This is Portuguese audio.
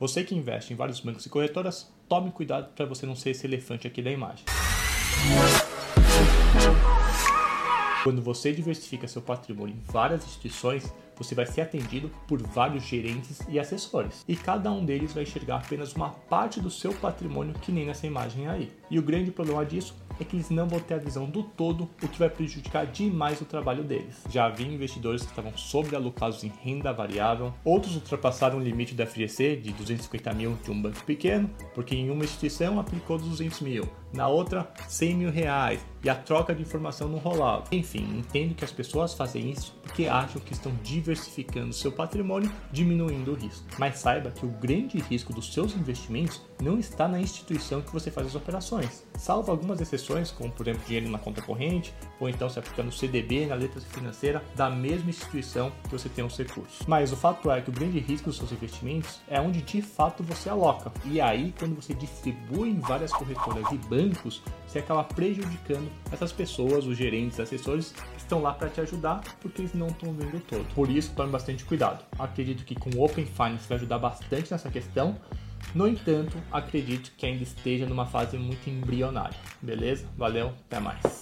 Você que investe em vários bancos e corretoras, tome cuidado para você não ser esse elefante aqui da imagem. Quando você diversifica seu patrimônio em várias instituições, você vai ser atendido por vários gerentes e assessores, e cada um deles vai enxergar apenas uma parte do seu patrimônio que nem nessa imagem aí. E o grande problema disso é que eles não vão ter a visão do todo, o que vai prejudicar demais o trabalho deles. Já havia investidores que estavam sobrealocados em renda variável, outros ultrapassaram o limite da FGC de 250 mil de um banco pequeno, porque em uma instituição aplicou 200 mil, na outra 100 mil reais, e a troca de informação não rolava. Enfim, entendo que as pessoas fazem isso porque acham que estão diversificando seu patrimônio, diminuindo o risco. Mas saiba que o grande risco dos seus investimentos não está na instituição que você faz as operações, salvo algumas exceções como por exemplo dinheiro na conta corrente, ou então se aplicando CDB na letra financeira da mesma instituição que você tem os recursos. Mas o fato é que o grande risco dos seus investimentos é onde de fato você aloca. E aí, quando você distribui em várias corretoras e bancos, você acaba prejudicando essas pessoas, os gerentes, assessores que estão lá para te ajudar, porque eles não estão vendo todo. Por isso, tome bastante cuidado. Acredito que com o Open Finance vai ajudar bastante nessa questão. No entanto, acredito que ainda esteja numa fase muito embrionária. Beleza? Valeu, até mais.